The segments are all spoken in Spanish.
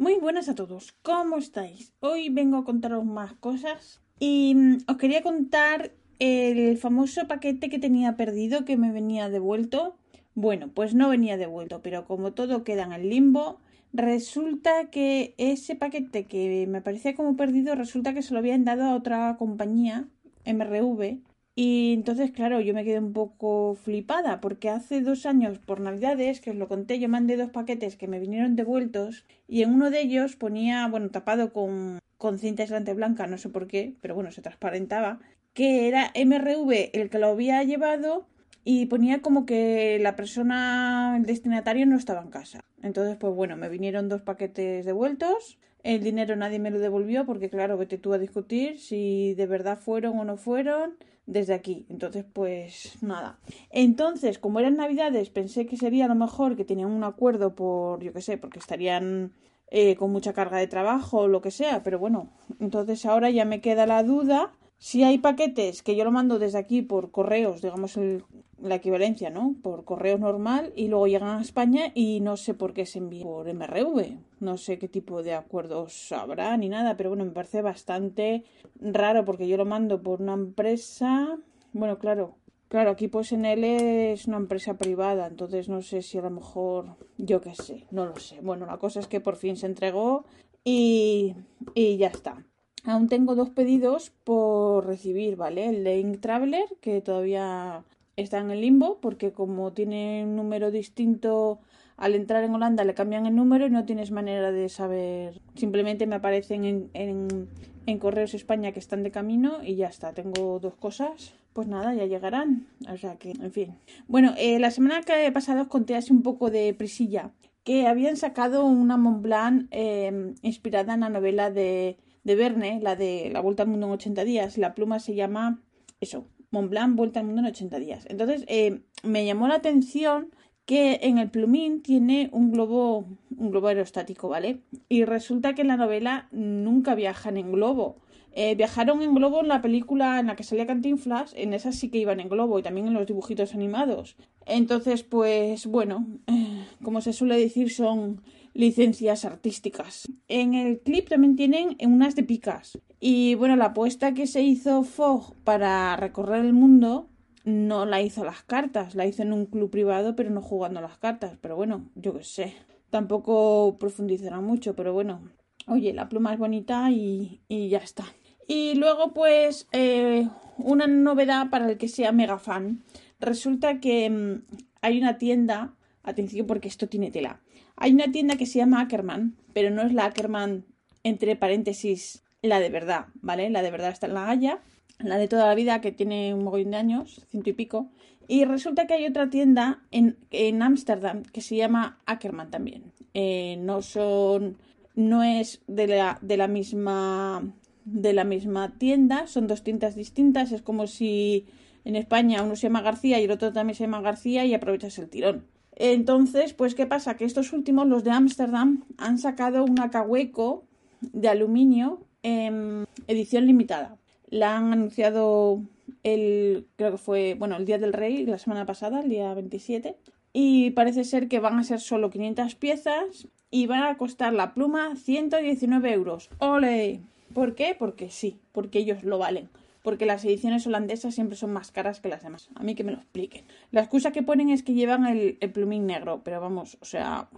Muy buenas a todos, ¿cómo estáis? Hoy vengo a contaros más cosas y mm, os quería contar el famoso paquete que tenía perdido que me venía devuelto. Bueno, pues no venía devuelto, pero como todo queda en el limbo, resulta que ese paquete que me parecía como perdido, resulta que se lo habían dado a otra compañía, MRV, y entonces, claro, yo me quedé un poco flipada porque hace dos años por Navidades, que os lo conté, yo mandé dos paquetes que me vinieron devueltos y en uno de ellos ponía, bueno, tapado con, con cinta aislante blanca, no sé por qué, pero bueno, se transparentaba, que era MRV el que lo había llevado y ponía como que la persona, el destinatario no estaba en casa. Entonces, pues bueno, me vinieron dos paquetes devueltos. El dinero nadie me lo devolvió porque, claro, vete tú a discutir si de verdad fueron o no fueron desde aquí. Entonces, pues nada. Entonces, como eran navidades, pensé que sería lo mejor que tenían un acuerdo por, yo qué sé, porque estarían eh, con mucha carga de trabajo o lo que sea. Pero bueno, entonces ahora ya me queda la duda. Si hay paquetes que yo lo mando desde aquí por correos, digamos el, la equivalencia, ¿no? Por correo normal y luego llegan a España y no sé por qué se envían por MRV. No sé qué tipo de acuerdos habrá ni nada, pero bueno, me parece bastante raro porque yo lo mando por una empresa. Bueno, claro, claro, aquí pues en L es una empresa privada, entonces no sé si a lo mejor, yo qué sé, no lo sé. Bueno, la cosa es que por fin se entregó y, y ya está. Aún tengo dos pedidos por recibir, ¿vale? El de Ink Traveler, que todavía está en el limbo, porque como tiene un número distinto al entrar en Holanda le cambian el número y no tienes manera de saber. Simplemente me aparecen en, en, en, Correos España que están de camino y ya está. Tengo dos cosas. Pues nada, ya llegarán. O sea que, en fin. Bueno, eh, la semana que he pasado os conté así un poco de prisilla. Que habían sacado una Mont Blanc eh, inspirada en la novela de, de Verne, la de La Vuelta al Mundo en 80 días. La pluma se llama eso, Mont Blanc Vuelta al Mundo en 80 días. Entonces, eh, me llamó la atención que en el plumín tiene un globo, un globo aerostático, ¿vale? Y resulta que en la novela nunca viajan en globo. Eh, viajaron en globo en la película en la que salía Cantinflas, en esa sí que iban en globo y también en los dibujitos animados. Entonces, pues bueno, eh, como se suele decir, son licencias artísticas. En el clip también tienen unas de picas. Y bueno, la apuesta que se hizo Fogg para recorrer el mundo no la hizo las cartas, la hizo en un club privado, pero no jugando las cartas. Pero bueno, yo qué sé. Tampoco profundizará mucho, pero bueno. Oye, la pluma es bonita y, y ya está. Y luego, pues, eh, una novedad para el que sea mega fan. Resulta que mmm, hay una tienda, atención porque esto tiene tela. Hay una tienda que se llama Ackerman, pero no es la Ackerman entre paréntesis la de verdad, ¿vale? La de verdad está en la Haya la de toda la vida, que tiene un mogollón de años, ciento y pico. Y resulta que hay otra tienda en Ámsterdam que se llama Ackerman también. Eh, no son. No es de la, de la misma. de la misma tienda, son dos tiendas distintas. Es como si en España uno se llama García y el otro también se llama García y aprovechas el tirón. Entonces, pues, ¿qué pasa? Que estos últimos, los de Ámsterdam, han sacado una cahueco de aluminio en edición limitada la han anunciado el, creo que fue, bueno, el Día del Rey, la semana pasada, el día 27. Y parece ser que van a ser solo 500 piezas y van a costar la pluma 119 euros. ¡Ole! ¿Por qué? Porque sí, porque ellos lo valen. Porque las ediciones holandesas siempre son más caras que las demás. A mí que me lo expliquen. La excusa que ponen es que llevan el, plumín negro, pero vamos, o sea,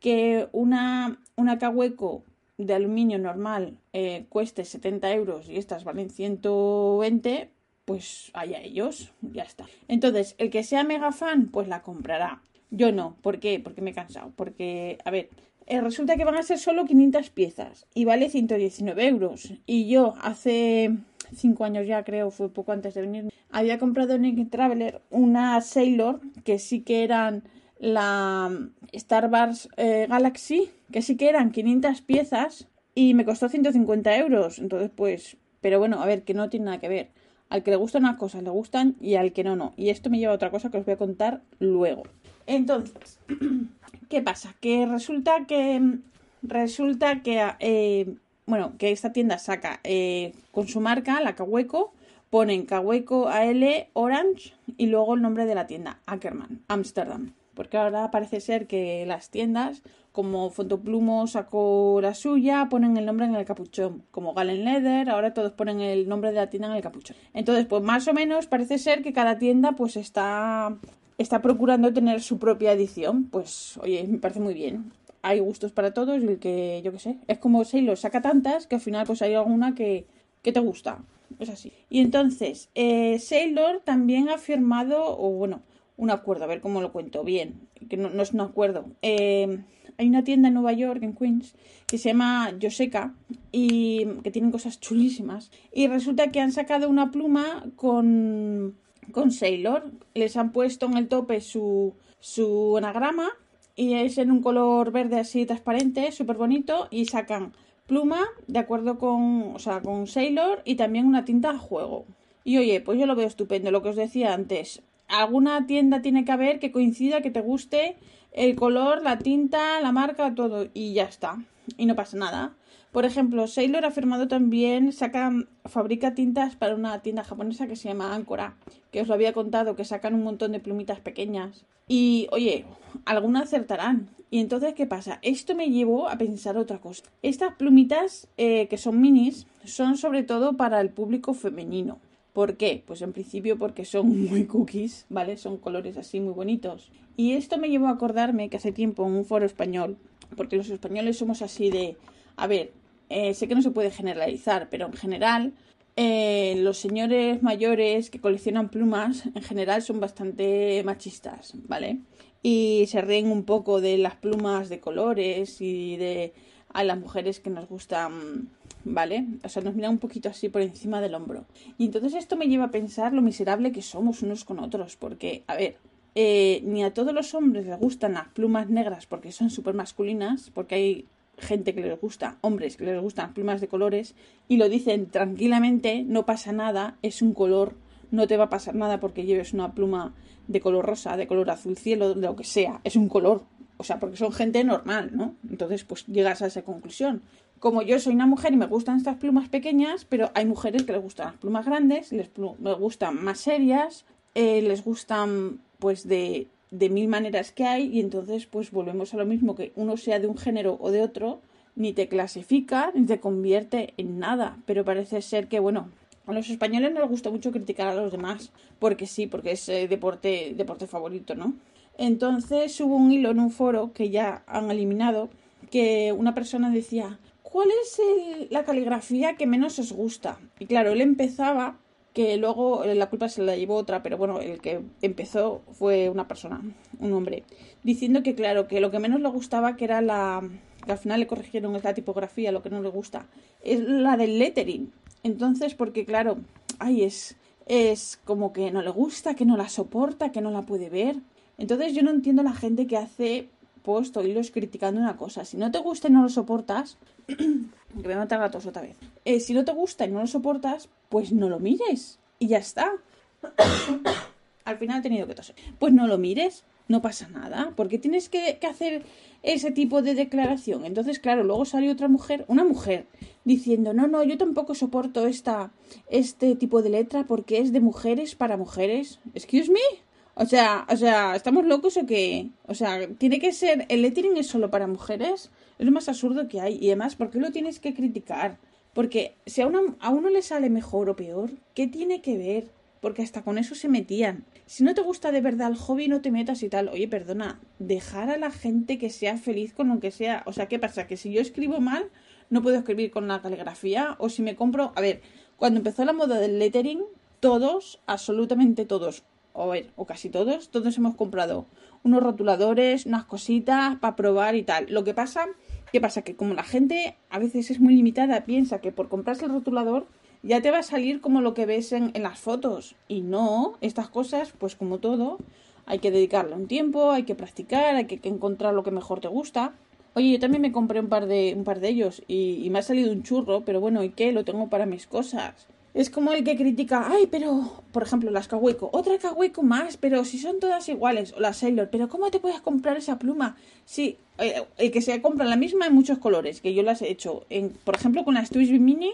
que una, una cahueco de aluminio normal eh, cueste 70 euros y estas valen 120, pues allá ellos, ya está. Entonces, el que sea mega fan, pues la comprará. Yo no, ¿por qué? Porque me he cansado. Porque, a ver, eh, resulta que van a ser solo 500 piezas y vale 119 euros. Y yo hace 5 años ya, creo, fue poco antes de venir, había comprado en Nick Traveler una Sailor que sí que eran la Star Wars eh, Galaxy, que sí que eran 500 piezas, y me costó 150 euros. Entonces, pues, pero bueno, a ver, que no tiene nada que ver. Al que le gustan unas cosas le gustan y al que no, no. Y esto me lleva a otra cosa que os voy a contar luego. Entonces, ¿qué pasa? Que resulta que. Resulta que. Eh, bueno, que esta tienda saca eh, con su marca, la Cahueco, ponen Cahueco AL Orange y luego el nombre de la tienda, Ackerman, Amsterdam. Porque ahora parece ser que las tiendas como Fotoplumo sacó la suya, ponen el nombre en el capuchón. Como Galen Leather, ahora todos ponen el nombre de la tienda en el capuchón. Entonces, pues más o menos parece ser que cada tienda pues está, está procurando tener su propia edición. Pues, oye, me parece muy bien. Hay gustos para todos y el que, yo qué sé, es como Sailor saca tantas que al final pues hay alguna que, que te gusta. Es así. Y entonces, eh, Sailor también ha firmado, o bueno, un acuerdo, a ver cómo lo cuento bien, que no, no es un acuerdo. Eh, hay una tienda en Nueva York, en Queens, que se llama Yoseka y que tienen cosas chulísimas. Y resulta que han sacado una pluma con, con Sailor. Les han puesto en el tope su, su anagrama y es en un color verde así transparente, súper bonito. Y sacan pluma de acuerdo con, o sea, con Sailor y también una tinta a juego. Y oye, pues yo lo veo estupendo, lo que os decía antes. Alguna tienda tiene que haber que coincida, que te guste el color, la tinta, la marca, todo. Y ya está. Y no pasa nada. Por ejemplo, Sailor ha firmado también, saca, fabrica tintas para una tienda japonesa que se llama Ancora, que os lo había contado, que sacan un montón de plumitas pequeñas. Y, oye, algunas acertarán. Y entonces, ¿qué pasa? Esto me llevó a pensar otra cosa. Estas plumitas, eh, que son minis, son sobre todo para el público femenino. ¿Por qué? Pues en principio porque son muy cookies, ¿vale? Son colores así muy bonitos. Y esto me llevó a acordarme que hace tiempo en un foro español, porque los españoles somos así de, a ver, eh, sé que no se puede generalizar, pero en general eh, los señores mayores que coleccionan plumas en general son bastante machistas, ¿vale? Y se ríen un poco de las plumas de colores y de a las mujeres que nos gustan ¿vale? O sea, nos miran un poquito así por encima del hombro. Y entonces esto me lleva a pensar lo miserable que somos unos con otros, porque, a ver, eh, ni a todos los hombres les gustan las plumas negras porque son súper masculinas, porque hay gente que les gusta, hombres que les gustan plumas de colores, y lo dicen tranquilamente, no pasa nada, es un color, no te va a pasar nada porque lleves una pluma de color rosa, de color azul cielo, de lo que sea, es un color, o sea, porque son gente normal, ¿no? Entonces, pues llegas a esa conclusión como yo soy una mujer y me gustan estas plumas pequeñas, pero hay mujeres que les gustan las plumas grandes, les me gustan más serias, eh, les gustan pues de, de mil maneras que hay y entonces pues volvemos a lo mismo que uno sea de un género o de otro, ni te clasifica ni te convierte en nada, pero parece ser que bueno, a los españoles no les gusta mucho criticar a los demás, porque sí, porque es eh, deporte, deporte favorito, ¿no? Entonces hubo un hilo en un foro que ya han eliminado que una persona decía ¿cuál es la caligrafía que menos os gusta? Y claro, él empezaba, que luego eh, la culpa se la llevó otra, pero bueno, el que empezó fue una persona, un hombre, diciendo que claro, que lo que menos le gustaba, que era la, que al final le corrigieron es la tipografía, lo que no le gusta, es la del lettering. Entonces, porque claro, ay, es, es como que no le gusta, que no la soporta, que no la puede ver. Entonces yo no entiendo la gente que hace post o hilos criticando una cosa. Si no te gusta y no lo soportas, que voy a matar gatos otra vez. Eh, si no te gusta y no lo soportas, pues no lo mires. Y ya está. Al final he tenido que toser. Pues no lo mires, no pasa nada. Porque tienes que, hacer ese tipo de declaración. Entonces, claro, luego salió otra mujer, una mujer, diciendo, no, no, yo tampoco soporto esta, este tipo de letra porque es de mujeres para mujeres. Excuse me. O sea, o sea, ¿estamos locos o qué? O sea, tiene que ser, el lettering es solo para mujeres, es lo más absurdo que hay. Y además, ¿por qué lo tienes que criticar? Porque si a uno, a uno le sale mejor o peor, ¿qué tiene que ver? Porque hasta con eso se metían. Si no te gusta de verdad el hobby, no te metas y tal. Oye, perdona, dejar a la gente que sea feliz con lo que sea. O sea, ¿qué pasa? Que si yo escribo mal, no puedo escribir con la caligrafía. O si me compro. A ver, cuando empezó la moda del lettering, todos, absolutamente todos, o, o casi todos, todos hemos comprado unos rotuladores, unas cositas para probar y tal. Lo que pasa, ¿qué pasa? Que como la gente a veces es muy limitada, piensa que por comprarse el rotulador ya te va a salir como lo que ves en, las fotos. Y no, estas cosas, pues como todo, hay que dedicarle un tiempo, hay que practicar, hay que, que encontrar lo que mejor te gusta. Oye, yo también me compré un par de, un par de ellos y, y me ha salido un churro, pero bueno, ¿y qué? Lo tengo para mis cosas. Es como el que critica, ay, pero, por ejemplo, las Kaweco, otra Kaweco más, pero si son todas iguales, o las Sailor, pero ¿cómo te puedes comprar esa pluma? Sí, eh, el que se compra la misma en muchos colores, que yo las he hecho, en, por ejemplo, con las Twitch Mini,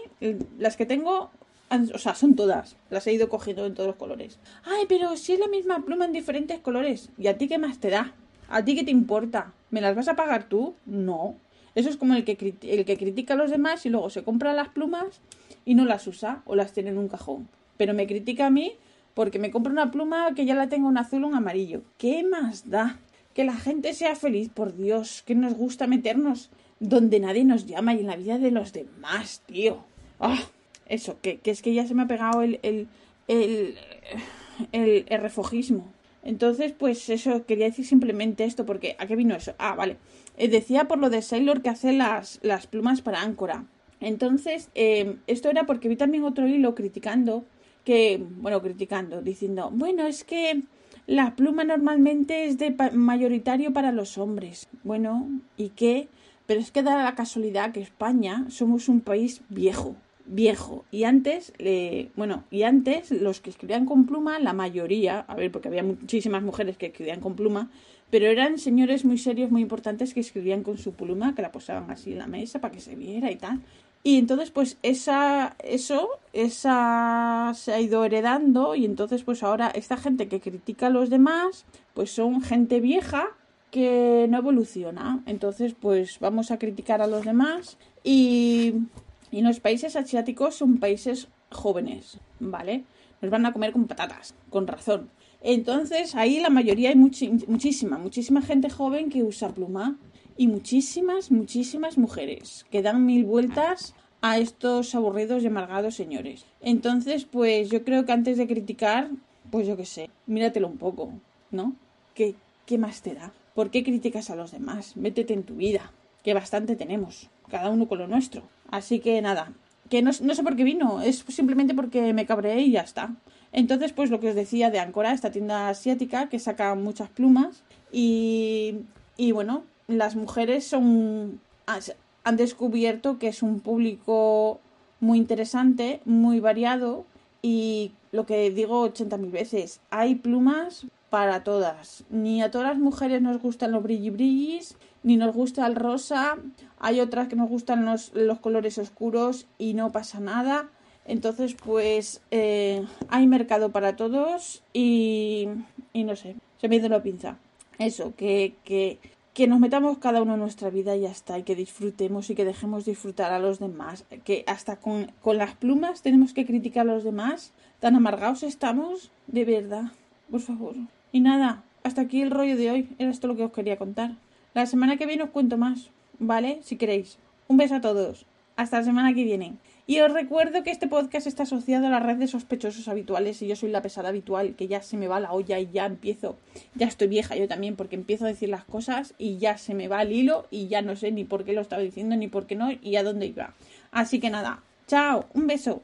las que tengo, o sea, son todas, las he ido cogiendo en todos los colores. Ay, pero si es la misma pluma en diferentes colores, ¿y a ti qué más te da? ¿A ti qué te importa? ¿Me las vas a pagar tú? No. Eso es como el que, el que critica a los demás y luego se compra las plumas y no las usa o las tiene en un cajón. Pero me critica a mí porque me compra una pluma que ya la tengo en azul o en amarillo. ¿Qué más da? Que la gente sea feliz, por Dios, que nos gusta meternos donde nadie nos llama y en la vida de los demás, tío. Ah, eso, que, es que ya se me ha pegado el, el, el, el, el refojismo. Entonces, pues eso, quería decir simplemente esto, porque ¿a qué vino eso? Ah, vale. Eh, decía por lo de Sailor que hace las, las plumas para áncora. Entonces, em, esto era porque vi también otro hilo criticando, que, bueno, criticando, diciendo, bueno, es que la pluma normalmente es de mayoritario para los hombres. Bueno, ¿y qué? Pero es que da la casualidad que España somos un país viejo, viejo. Y antes, eh, bueno, y antes los que escribían con pluma, la mayoría, a ver, porque había muchísimas mujeres que escribían con pluma, pero eran señores muy serios, muy importantes que escribían con su pluma, que la posaban así en la mesa para que se viera y tal. Y entonces, pues, esa, eso, esa se ha ido heredando y entonces, pues ahora esta gente que critica a los demás, pues son gente vieja que no evoluciona. Entonces, pues vamos a criticar a los demás y, y los países asiáticos son países jóvenes, ¿vale? Nos van a comer con patatas, con razón. Entonces, ahí la mayoría hay muchísima, muchísima gente joven que usa pluma y muchísimas, muchísimas mujeres que dan mil vueltas a estos aburridos y amargados señores. Entonces, pues yo creo que antes de criticar, pues yo qué sé, míratelo un poco, ¿no? ¿Qué, ¿Qué más te da? ¿Por qué criticas a los demás? Métete en tu vida, que bastante tenemos, cada uno con lo nuestro. Así que nada, que no, no sé por qué vino, es simplemente porque me cabreé y ya está. Entonces, pues lo que os decía de Ancora, esta tienda asiática que saca muchas plumas y, y bueno, las mujeres son han descubierto que es un público muy interesante, muy variado y lo que digo 80.000 veces, hay plumas para todas. Ni a todas las mujeres nos gustan los brilli brillis, ni nos gusta el rosa. Hay otras que nos gustan los, los colores oscuros y no pasa nada. Entonces, pues eh, hay mercado para todos y, y no sé, se me ha ido la pinza. Eso, que, que que nos metamos cada uno en nuestra vida y ya está, y que disfrutemos y que dejemos disfrutar a los demás, que hasta con, con las plumas tenemos que criticar a los demás, tan amargados estamos, de verdad, por favor. Y nada, hasta aquí el rollo de hoy, era esto lo que os quería contar. La semana que viene os cuento más, ¿vale? Si queréis. Un beso a todos. Hasta la semana que viene. Y os recuerdo que este podcast está asociado a la red de sospechosos habituales y yo soy la pesada habitual, que ya se me va la olla y ya empiezo, ya estoy vieja yo también porque empiezo a decir las cosas y ya se me va el hilo y ya no sé ni por qué lo estaba diciendo ni por qué no y a dónde iba. Así que nada, chao, un beso.